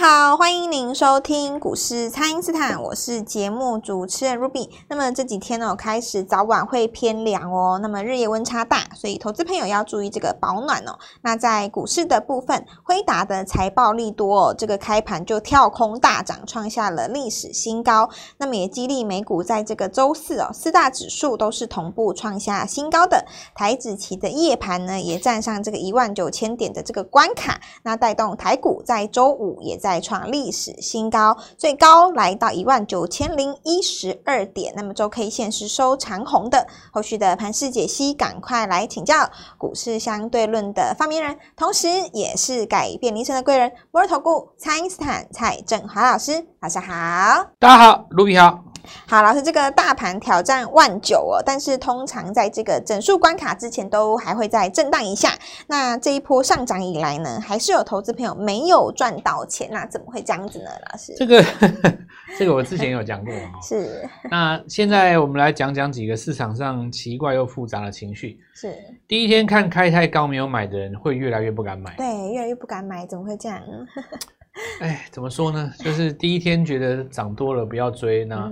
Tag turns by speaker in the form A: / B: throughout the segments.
A: 好，欢迎您收听股市蔡因斯坦，我是节目主持人 Ruby。那么这几天呢，开始早晚会偏凉哦，那么日夜温差大，所以投资朋友要注意这个保暖哦。那在股市的部分，辉达的财报利多哦，这个开盘就跳空大涨，创下了历史新高。那么也激励美股在这个周四哦，四大指数都是同步创下新高的。台指期的夜盘呢，也站上这个一万九千点的这个关卡，那带动台股在周五也再创历史新高，最高来到一万九千零一十二点。那么周 K 线是收长红的。后续的盘势解析，赶快来请教股市相对论的发明人，同时也是改变人生的贵人——摩尔投顾蔡英斯坦蔡正华老师。晚上好，
B: 大家好，卢比好。
A: 好，老师，这个大盘挑战万九哦，但是通常在这个整数关卡之前，都还会再震荡一下。那这一波上涨以来呢，还是有投资朋友没有赚到钱，那怎么会这样子呢？老师，
B: 这个 这个我之前有讲过哈。
A: 是。
B: 那现在我们来讲讲几个市场上奇怪又复杂的情绪。
A: 是。
B: 第一天看开太高没有买的人，会越来越不敢买。
A: 对，越来越不敢买，怎么会这样？
B: 哎，怎么说呢？就是第一天觉得涨多了不要追，那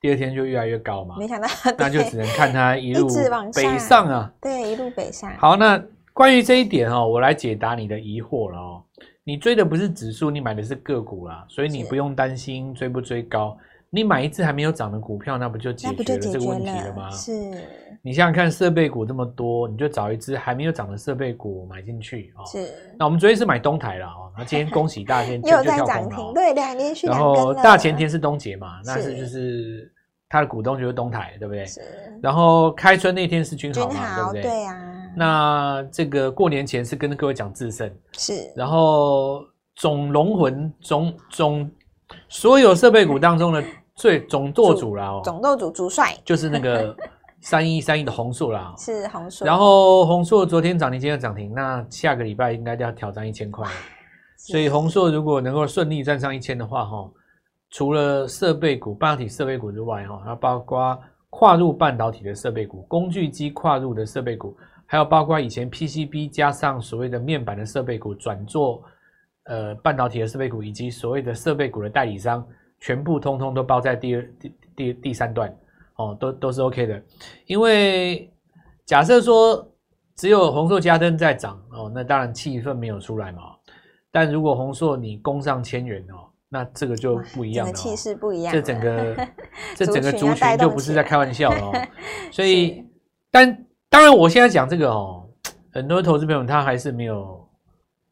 B: 第二天就越来越高嘛。
A: 没想到，
B: 那就只能看它一路北上啊。
A: 对，一路北上。
B: 好，那关于这一点哦，我来解答你的疑惑了哦。你追的不是指数，你买的是个股啦，所以你不用担心追不追高。你买一只还没有涨的股票，那不就解决了这个问题了吗？
A: 是。
B: 你想想看，设备股这么多，你就找一只还没有涨的设备股买进去啊。是。那我们昨天是买东台了哦，那今天恭喜大天
A: 又在涨停，对，两连续。
B: 然后大前天是东捷嘛，那是就是他的股东就是东台，对不对？是。然后开春那天是君豪嘛，对不对？
A: 对啊。
B: 那这个过年前是跟各位讲智胜，
A: 是。
B: 然后总龙魂总总所有设备股当中的。所以总舵主啦，
A: 总舵主主帅
B: 就是那个 三一三一的红硕啦，
A: 是红硕。
B: 然后红硕昨天涨停，今天涨停，那下个礼拜应该就要挑战一千块。所以红硕如果能够顺利站上一千的话，哈，除了设备股、半导体设备股之外，哈，还包括跨入半导体的设备股、工具机跨入的设备股，还有包括以前 PCB 加上所谓的面板的设备股转做呃半导体的设备股，以及所谓的设备股的代理商。全部通通都包在第二、第第第三段，哦，都都是 OK 的。因为假设说只有弘塑家登在涨哦，那当然气氛没有出来嘛。但如果红硕你攻上千元哦，那这个就不一样了，哦，
A: 气势不一样。
B: 这整个 这整个族群就不是在开玩笑了哦。所以，但当然我现在讲这个哦，很多投资朋友他还是没有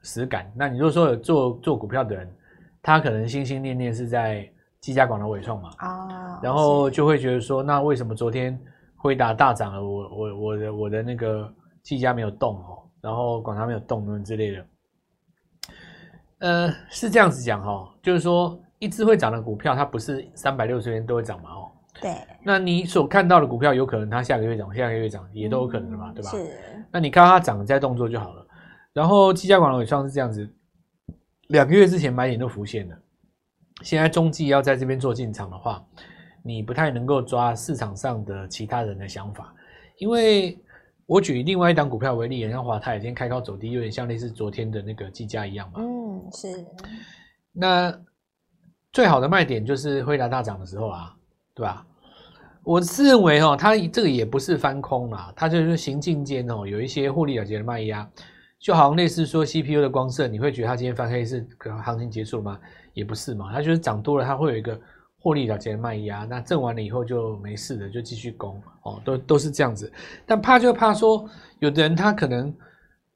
B: 实感。那你如果说有做做股票的人，他可能心心念念是在。技嘉、广达、纬创嘛，啊，然后就会觉得说，那为什么昨天辉达大涨了，我我我的我的那个技嘉没有动哦，然后广达没有动，之类的，呃，是这样子讲哈，就是说一只会涨的股票，它不是三百六十天都会涨嘛，哦，对，那你所看到的股票，有可能它下个月涨，下个月涨也都有可能的嘛，对吧？是，那你看到它涨再动作就好了。然后技嘉、广的尾创是这样子，两个月之前买点都浮现了。现在中继要在这边做进场的话，你不太能够抓市场上的其他人的想法，因为我举另外一档股票为例，像华泰今天开高走低，有点像类似昨天的那个技嘉一样嘛。嗯，是。那最好的卖点就是辉达大涨的时候啊，对吧？我是认为哦，它这个也不是翻空啦，它就是行进间哦，有一些获利了结的卖压，就好像类似说 CPU 的光色，你会觉得它今天翻黑是可能行情结束了吗？也不是嘛，它就是涨多了，它会有一个获利了结的卖压，那挣完了以后就没事了，就继续攻哦，都都是这样子。但怕就怕说，有的人他可能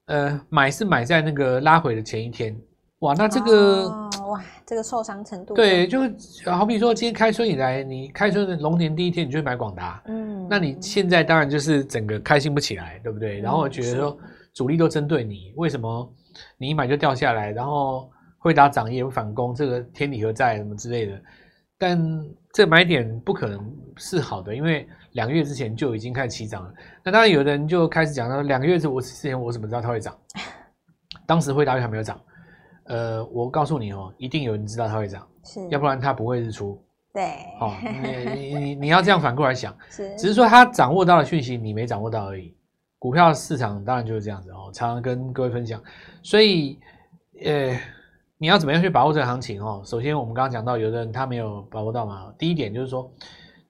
B: 呃买是买在那个拉回的前一天，哇，那这个、
A: 哦、哇，这个受伤程度
B: 对，就好比说今天开春以来，你开春的龙年第一天你就买广达，嗯，那你现在当然就是整个开心不起来，对不对？然后觉得说主力都针对你，为什么你一买就掉下来，然后。会打涨也有反攻，这个天理何在什么之类的，但这买点不可能是好的，因为两个月之前就已经开始起涨了。那当然，有的人就开始讲说，两个月之我之前我怎么知道它会涨？当时辉达还没有涨。呃，我告诉你哦，一定有人知道它会涨，是，要不然它不会日出。
A: 对，
B: 哦，你你你要这样反过来想，是，只是说他掌握到的讯息你没掌握到而已。股票市场当然就是这样子哦，常常跟各位分享，所以呃。你要怎么样去把握这个行情哦？首先，我们刚刚讲到，有的人他没有把握到嘛。第一点就是说，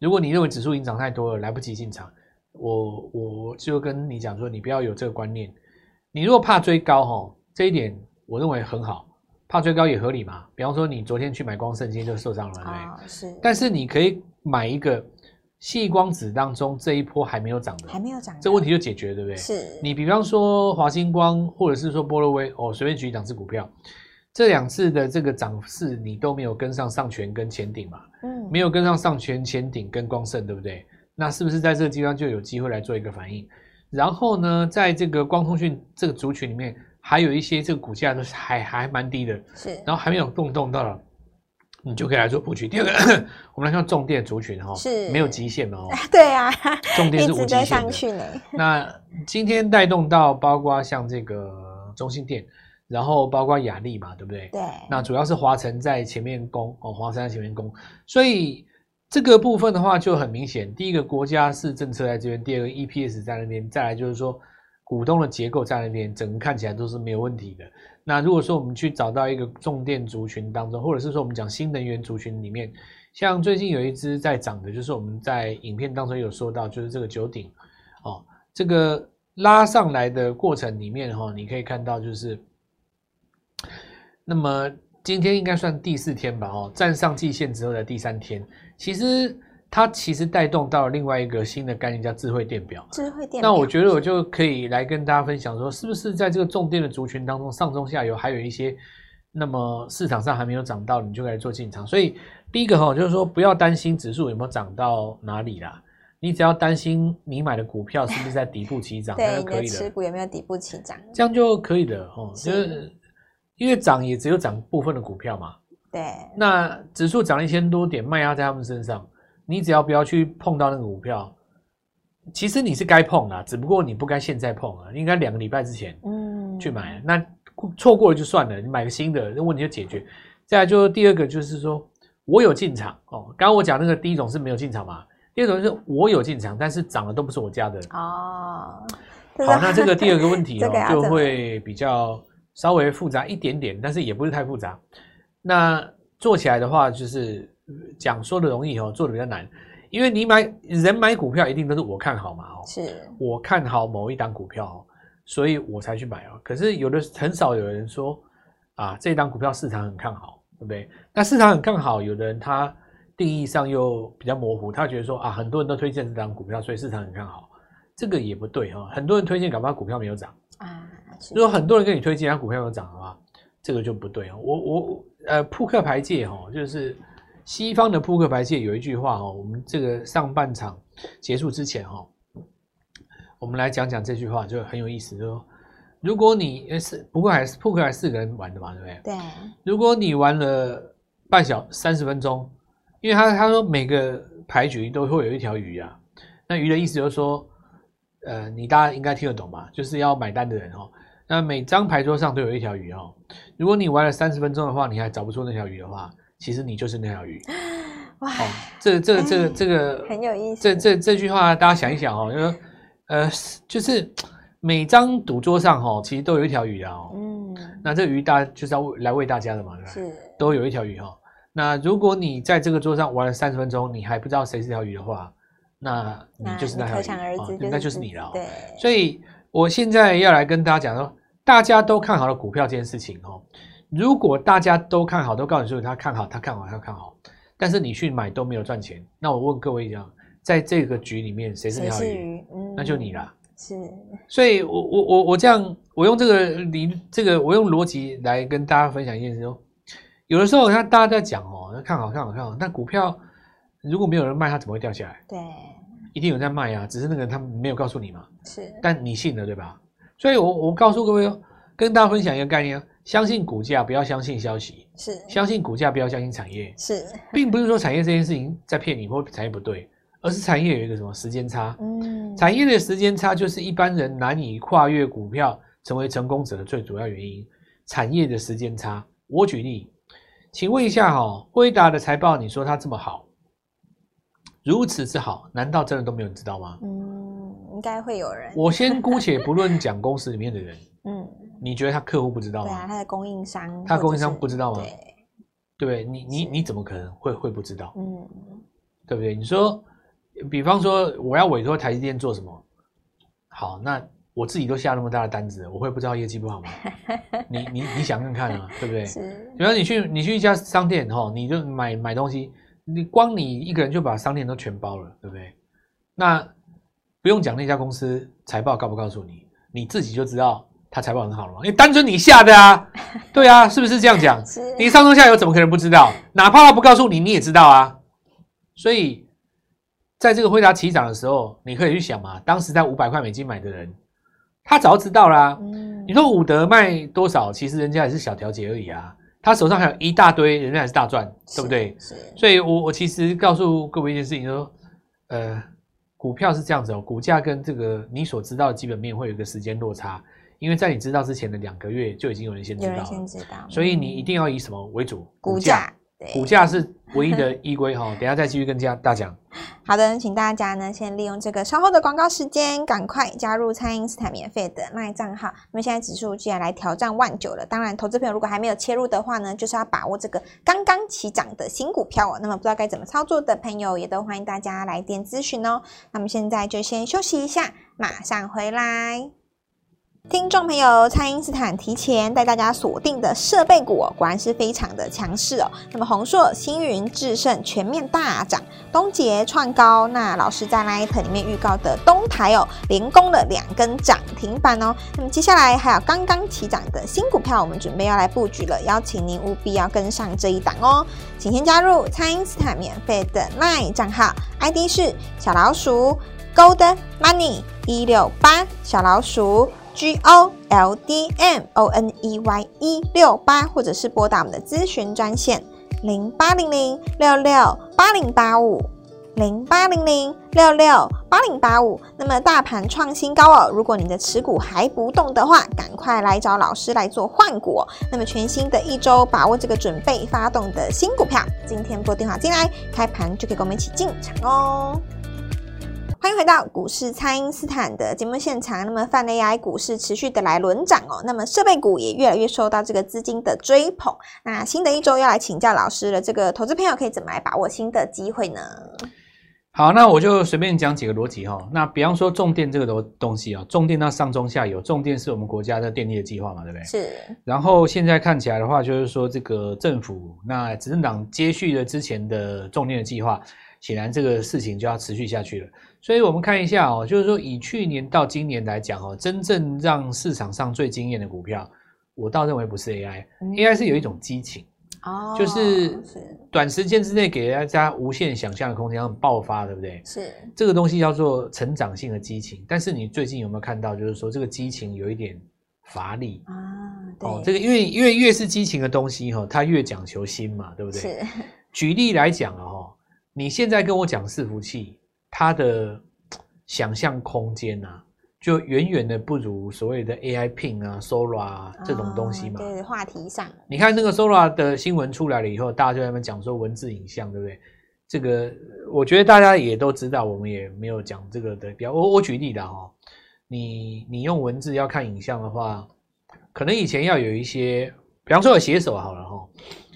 B: 如果你认为指数已经涨太多了，来不及进场，我我就跟你讲说，你不要有这个观念。你如果怕追高哈，这一点我认为很好，怕追高也合理嘛。比方说，你昨天去买光圣，今天就受伤了，对不对？
A: 哦，是。
B: 但是你可以买一个矽光子当中这一波还没有涨的，
A: 还没有涨，
B: 这问题就解决，对不对？
A: 是。你
B: 比方说华星光，或者是说波罗威，哦，随便举两只股票。这两次的这个涨势，你都没有跟上上权跟前顶嘛？嗯，没有跟上上权、前顶跟光盛，对不对？那是不是在这个地方就有机会来做一个反应？然后呢，在这个光通讯这个族群里面，还有一些这个股价都是还还蛮低的，是，然后还没有动动到了，你就可以来做布局。第二个，我们来看重电族群哈，是没有极限的哦。
A: 对啊，
B: 重电是无极限的。那今天带动到包括像这个中心电。然后包括雅力嘛，对不对？对。那主要是华晨在前面攻哦，华晨在前面攻，所以这个部分的话就很明显。第一个国家是政策在这边，第二个 EPS 在那边，再来就是说股东的结构在那边，整个看起来都是没有问题的。那如果说我们去找到一个重电族群当中，或者是说我们讲新能源族群里面，像最近有一只在涨的，就是我们在影片当中有说到，就是这个九鼎哦，这个拉上来的过程里面哈，你可以看到就是。那么今天应该算第四天吧？哦，站上季线之后的第三天，其实它其实带动到了另外一个新的概念，叫智慧电表。
A: 智慧电表。
B: 那我觉得我就可以来跟大家分享说，是不是在这个重电的族群当中，上中下游还有一些，那么市场上还没有涨到，你就可以做进场。所以第一个哈，就是说不要担心指数有没有涨到哪里啦，你只要担心你买的股票是不是在底部起涨，那就可以了。
A: 持股有没有底部起涨？
B: 这样就可以的哦，就是。因为涨也只有涨部分的股票嘛，
A: 对。
B: 那指数涨一千多点，卖压在他们身上，你只要不要去碰到那个股票，其实你是该碰的，只不过你不该现在碰啊，应该两个礼拜之前，嗯，去买。那错过了就算了，你买个新的，那问题就解决。再来就第二个就是说，我有进场哦。刚刚我讲那个第一种是没有进场嘛，第二种是我有进场，但是涨的都不是我家的哦。好，那这个第二个问题 哦，就会比较。稍微复杂一点点，但是也不是太复杂。那做起来的话，就是讲说的容易哦，做的比较难。因为你买人买股票，一定都是我看好嘛，哦，是我看好某一档股票，所以我才去买哦。可是有的很少有人说啊，这档股票市场很看好，对不对？那市场很看好，有的人他定义上又比较模糊，他觉得说啊，很多人都推荐这档股票，所以市场很看好，这个也不对哈。很多人推荐，搞不好股票没有涨啊。如果很多人跟你推荐，他股票有涨的话，这个就不对哦。我我呃，扑克牌界哈，就是西方的扑克牌界有一句话哦，我们这个上半场结束之前哈，我们来讲讲这句话，就很有意思。就说如果你是扑克还是扑克还是四个人玩的嘛，对不对？对。如果你玩了半小三十分钟，因为他他说每个牌局都会有一条鱼啊，那鱼的意思就是说，呃，你大家应该听得懂吧？就是要买单的人哦。那每张牌桌上都有一条鱼哦。如果你玩了三十分钟的话，你还找不出那条鱼的话，其实你就是那条鱼。哇，哦，这这个、这个这个
A: 很有意思。
B: 这这这句话大家想一想哦，就说呃，就是每张赌桌上哈，其实都有一条鱼啊哦。嗯。那这个鱼大家就是要来喂大家的嘛，是。都有一条鱼哈。那如果你在这个桌上玩了三十分钟，你还不知道谁是条鱼的话，那你就是那条鱼，哦，那就是你了。对。所以。我现在要来跟大家讲说，大家都看好了股票这件事情哦。如果大家都看好，都告诉你说他看好，他看好，他看好，但是你去买都没有赚钱，那我问各位一样，在这个局里面谁是钓鱼？嗯，那就你啦。是。所以我我我我这样，我用这个理这个我用逻辑来跟大家分享一件事哦。有的时候看大家在讲哦，看好看好看好，但股票如果没有人卖，它怎么会掉下来？对。一定有在卖啊，只是那个人他没有告诉你嘛。是，但你信了对吧？所以我我告诉各位哦，跟大家分享一个概念哦，相信股价，不要相信消息。是，相信股价，不要相信产业。是，并不是说产业这件事情在骗你或产业不对，而是产业有一个什么时间差。嗯，产业的时间差就是一般人难以跨越股票成为成功者的最主要原因。产业的时间差，我举例，请问一下哈、哦，辉达的财报，你说它这么好？如此之好，难道真的都没有人知道吗？嗯，
A: 应该会有人。
B: 我先姑且不论讲公司里面的人，嗯，你觉得他客户不知道吗？
A: 对啊，他的供应商，
B: 他的供应商不知道吗？对？你你你怎么可能会会不知道？
A: 嗯，
B: 对不对？你说，比方说我要委托台积电做什么？好，那我自己都下那么大的单子，我会不知道业绩不好吗？你你你想看看啊，对不对？是。比方你去你去一家商店哈，你就买买东西，你光你一个人就把商店都全包了，对不对？那不用讲那家公司财报告不告诉你，你自己就知道。他财报很好了吗？因为单纯你下的啊，对啊，是不是这样讲？你上中下游怎么可能不知道？哪怕他不告诉你，你也知道啊。所以，在这个辉达起涨的时候，你可以去想嘛，当时在五百块美金买的人，他早知道啦。嗯，你说伍德卖多少？其实人家也是小调节而已啊。他手上还有一大堆，人家还是大赚，对不对？是。所以我我其实告诉各位一件事情，就是说，呃，股票是这样子哦，股价跟这个你所知道的基本面会有一个时间落差。因为在你知道之前的两个月就已经有人先知道了，有人先知道，所以你一定要以什么为主？股价，股价是 唯一的依归哈。等下再继续跟大家讲。
A: 好的，请大家呢先利用这个稍后的广告时间，赶快加入蔡因斯坦免费的 LINE 账号。那么现在指数既然来挑战万九了，当然投资朋友如果还没有切入的话呢，就是要把握这个刚刚起涨的新股票哦。那么不知道该怎么操作的朋友，也都欢迎大家来电咨询哦。那么现在就先休息一下，马上回来。听众朋友，蔡因斯坦提前带大家锁定的设备股哦，果然是非常的强势哦。那么鸿硕、星云、智胜全面大涨，东捷创高。那老师在 LINE 里面预告的东台哦，连攻了两根涨停板哦。那么接下来还有刚刚起涨的新股票，我们准备要来布局了，邀请您务必要跟上这一档哦。请先加入蔡因斯坦免费的 LINE 账号，ID 是小老鼠 Gold Money 一六八小老鼠。G O L D M O N E Y 一六八，或者是拨打我们的咨询专线零八零零六六八零八五零八零零六六八零八五。那么大盘创新高哦，如果你的持股还不动的话，赶快来找老师来做换股哦。那么全新的一周，把握这个准备发动的新股票，今天拨电话进来，开盘就可以跟我们一起进场哦。欢迎回到股市，蔡因斯坦的节目现场。那么，泛 AI 股市持续的来轮涨哦。那么，设备股也越来越受到这个资金的追捧。那新的一周要来请教老师了，这个投资朋友可以怎么来把握新的机会呢？
B: 好，那我就随便讲几个逻辑哈。那比方说，重电这个东东西啊，重电它上中下游，重电是我们国家的电力的计划嘛，对不对？是。然后现在看起来的话，就是说这个政府那执政党接续了之前的重电的计划，显然这个事情就要持续下去了。所以我们看一下哦，就是说以去年到今年来讲哦，真正让市场上最惊艳的股票，我倒认为不是 AI，AI、嗯、是有一种激情哦，就是短时间之内给大家无限想象的空间，让爆发，对不对？是这个东西叫做成长性的激情。但是你最近有没有看到，就是说这个激情有一点乏力啊？哦，这个因为因为越是激情的东西哈，它越讲求新嘛，对不对？是。举例来讲啊哈，你现在跟我讲伺服器。它的想象空间啊，就远远的不如所谓的 AI Pin 啊、Sora 啊这种东西嘛。
A: 对，话题上，
B: 你看那个 Sora 的新闻出来了以后，大家就在那边讲说文字影像，对不对？这个我觉得大家也都知道，我们也没有讲这个的比较。我我举例的哈，你你用文字要看影像的话，可能以前要有一些，比方说有写手好了哈。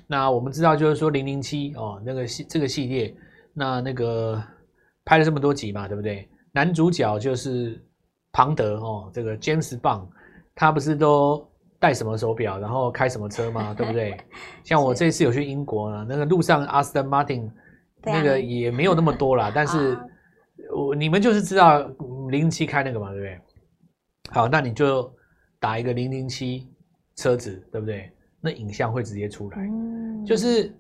B: 那我们知道就是说零零七哦，那个系这个系列，那那个。拍了这么多集嘛，对不对？男主角就是庞德哦，这个 James Bond，他不是都戴什么手表，然后开什么车吗？对不对？像我这次有去英国呢，那个路上 Aston Martin 那个也没有那么多啦，但是我你们就是知道零零七开那个嘛，对不对？好，那你就打一个零零七车子，对不对？那影像会直接出来，就是。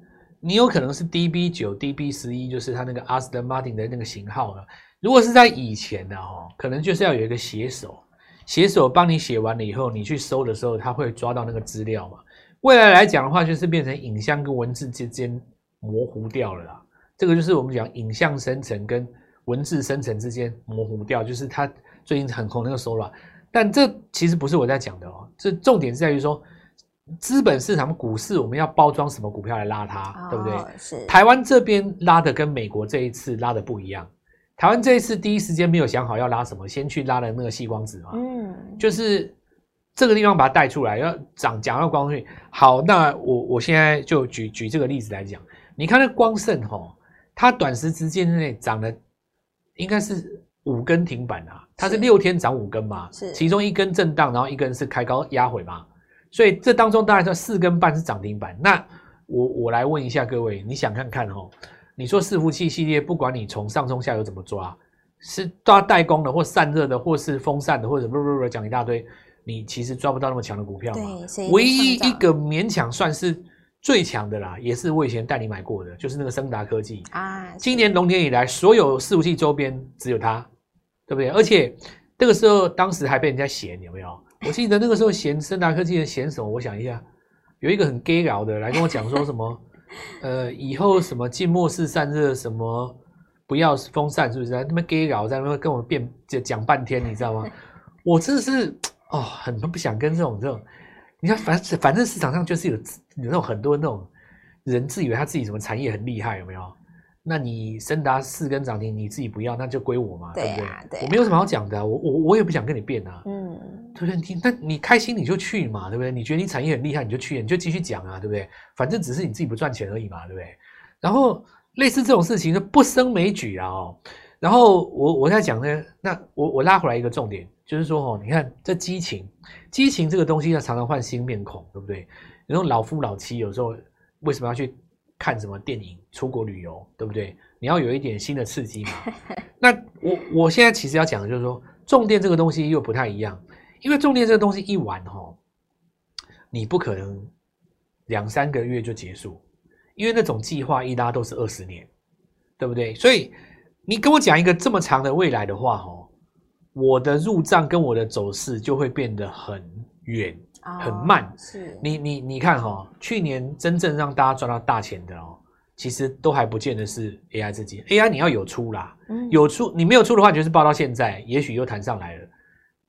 B: 你有可能是 DB 九、DB 十一，就是它那个 Aston Martin 的那个型号了。如果是在以前的哦，可能就是要有一个写手，写手帮你写完了以后，你去搜的时候，他会抓到那个资料嘛。未来来讲的话，就是变成影像跟文字之间模糊掉了啦。这个就是我们讲影像生成跟文字生成之间模糊掉，就是它最近很红那个 Sora。但这其实不是我在讲的哦，这重点是在于说。资本市场股市，我们要包装什么股票来拉它，哦、对不对？是台湾这边拉的跟美国这一次拉的不一样。台湾这一次第一时间没有想好要拉什么，先去拉了那个细光子嘛。嗯，就是这个地方把它带出来，要涨讲到光顺。好，那我我现在就举举这个例子来讲，你看那光盛吼，它短时之间内涨了，应该是五根停板啊，它是六天涨五根嘛，是其中一根震荡，然后一根是开高压回嘛，所以这当中当然说四根半是涨停板。那我我来问一下各位，你想看看哦？你说伺服器系列，不管你从上中下游怎么抓，是抓代工的，或散热的，或是风扇的，或者不不不讲一大堆，你其实抓不到那么强的股票嘛。唯一一个勉强算是最强的啦，也是我以前带你买过的，就是那个升达科技啊。今年龙年以来，所有伺服器周边只有它，对不对？而且那个时候，当时还被人家嫌有没有？我记得那个时候嫌森达科技的嫌什么？我想一下，有一个很 gay 佬的来跟我讲说什么。呃，以后什么静默式散热，什么不要风扇，是不是？那么 gay 佬在那边跟我辩就讲半天，你知道吗？我真的是哦，很不想跟这种这种，你看，反正反正市场上就是有有那种很多那种人自以为他自己什么产业很厉害，有没有？那你升达四根涨停，你自己不要，那就归我嘛，对，啊、对不对？我没有什么好讲的，我我我也不想跟你辩啊，嗯，对不对？你那你开心你就去嘛，对不对？你觉得你产业很厉害，你就去，你就继续讲啊，对不对？反正只是你自己不赚钱而已嘛，对不对？然后类似这种事情就不胜枚举啊哦。然后我我在讲呢，那我我拉回来一个重点，就是说哦，你看这激情，激情这个东西要常常换新面孔，对不对？然后老夫老妻有时候为什么要去？看什么电影、出国旅游，对不对？你要有一点新的刺激嘛。那我我现在其实要讲的就是说，重电这个东西又不太一样，因为重电这个东西一玩哦，你不可能两三个月就结束，因为那种计划一拉都是二十年，对不对？所以你跟我讲一个这么长的未来的话，哦，我的入账跟我的走势就会变得很远。很慢，哦、是你你你看哈、哦，去年真正让大家赚到大钱的哦，其实都还不见得是 AI 自己，AI 你要有出啦，嗯、有出你没有出的话，就是报到现在，也许又弹上来了，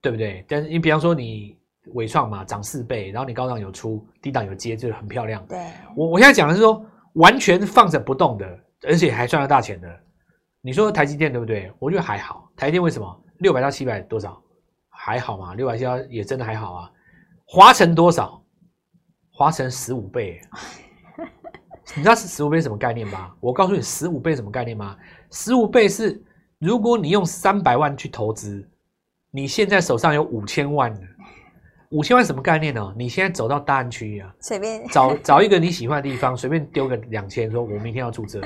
B: 对不对？但是你比方说你伟创嘛，涨四倍，然后你高档有出，低档有接，就是很漂亮。对，我我现在讲的是说，完全放着不动的，而且还赚到大钱的，你说台积电对不对？我觉得还好，台积电为什么六百到七百多少还好嘛？六百七也真的还好啊。华晨多少？华晨十五倍，你知道是十五倍什么概念吗？我告诉你，十五倍什么概念吗？十五倍是如果你用三百万去投资，你现在手上有五千万，五千万什么概念呢？你现在走到大安区啊，随便找找一个你喜欢的地方，随便丢个两千，说我明天要住这，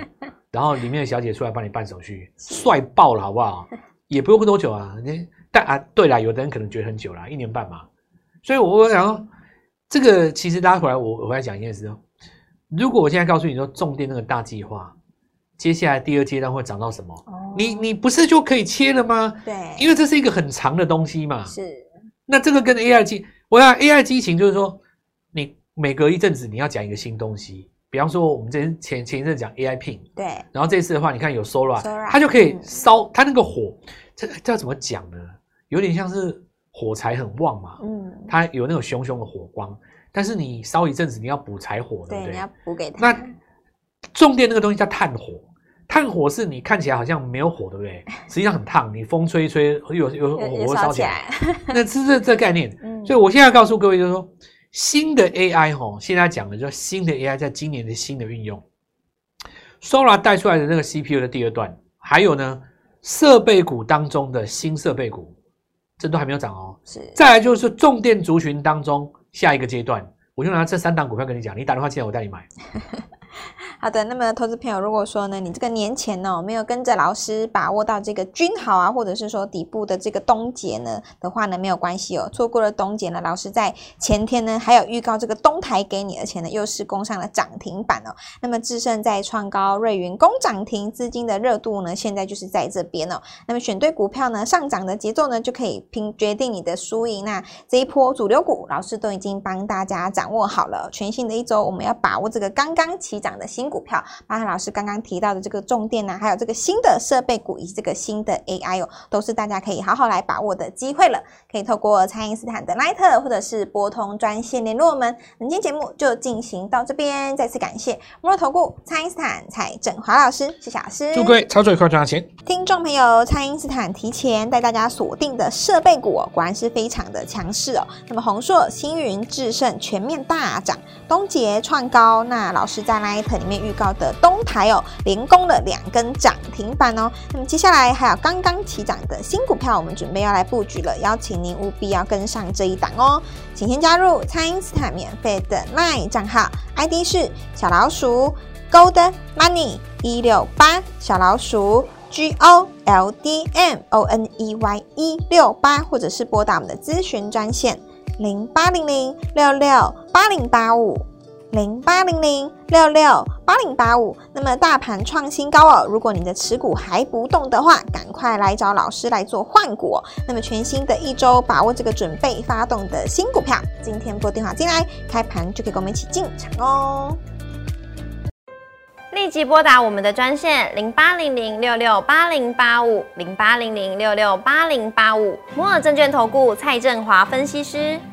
B: 然后里面的小姐出来帮你办手续，帅爆了，好不好？也不用多久啊，但啊，对了，有的人可能觉得很久了，一年半嘛。所以，我想说，这个其实拉回来，我我来讲一件事哦。如果我现在告诉你说，重电那个大计划，接下来第二阶段会涨到什么？哦、你你不是就可以切了吗？对，因为这是一个很长的东西嘛。是。那这个跟 AI 机，我要 AI 激情，就是说，你每隔一阵子你要讲一个新东西。比方说，我们之前前前一阵讲 AI Pin，对。然后这次的话，你看有 Sora，它就可以烧，它那个火，这这要怎么讲呢？有点像是。火柴很旺嘛，嗯，它有那种熊熊的火光，但是你烧一阵子，你要补柴火，对不对？对，你要补给它。那重电那个东西叫炭火，炭火是你看起来好像没有火，对不对？实际上很烫，你风吹一吹，有有火会烧起来。那是这这概念。嗯，所以我现在告诉各位，就是说新的 AI 哈，现在讲的就是新的 AI 在今年的新的运用，Sora 带出来的那个 CPU 的第二段，还有呢，设备股当中的新设备股。这都还没有涨哦，是。再来就是重电族群当中下一个阶段，我就拿这三档股票跟你讲，你打电话进来，我带你买。
A: 好的，那么投资朋友，如果说呢，你这个年前呢、哦、没有跟着老师把握到这个均好啊，或者是说底部的这个东捷呢的话呢，没有关系哦。错过了东捷呢，老师在前天呢还有预告这个东台给你，而且呢又是攻上了涨停板哦。那么智胜在创高，瑞云攻涨停，资金的热度呢现在就是在这边哦。那么选对股票呢，上涨的节奏呢就可以拼决定你的输赢。那这一波主流股，老师都已经帮大家掌握好了。全新的一周，我们要把握这个刚刚起涨的新。股票，包含老师刚刚提到的这个重电呢，还有这个新的设备股以及这个新的 AI 哦，都是大家可以好好来把握的机会了。可以透过蔡因斯坦的 Line 或者是拨通专线联络我们。本期节目就进行到这边，再次感谢摩尔投顾蔡因斯坦蔡振华老师，谢谢老师。
B: 祝各位操作愉快，赚到钱。
A: 听众朋友，蔡因斯坦提前带大家锁定的设备股哦，果然是非常的强势哦。那么宏硕、星云、智胜全面大涨，东杰创高。那老师在 Line 里面预告的东台哦，连攻了两根涨停板哦。那么接下来还有刚刚起涨的新股票，我们准备要来布局了，邀请您务必要跟上这一档哦。请先加入蔡因斯坦免费的 Line 账号，ID 是小老鼠 Gold Money 一六八，小老鼠 G O L D M O N E Y 一六八，或者是拨打我们的咨询专线零八零零六六八零八五。零八零零六六八零八五，那么大盘创新高哦。如果你的持股还不动的话，赶快来找老师来做换股。那么全新的一周，把握这个准备发动的新股票，今天拨电话进来，开盘就可以跟我们一起进场哦。
C: 立即拨打我们的专线零八零零六六八零八五零八零零六六八零八五摩尔证券投顾蔡振华分析师。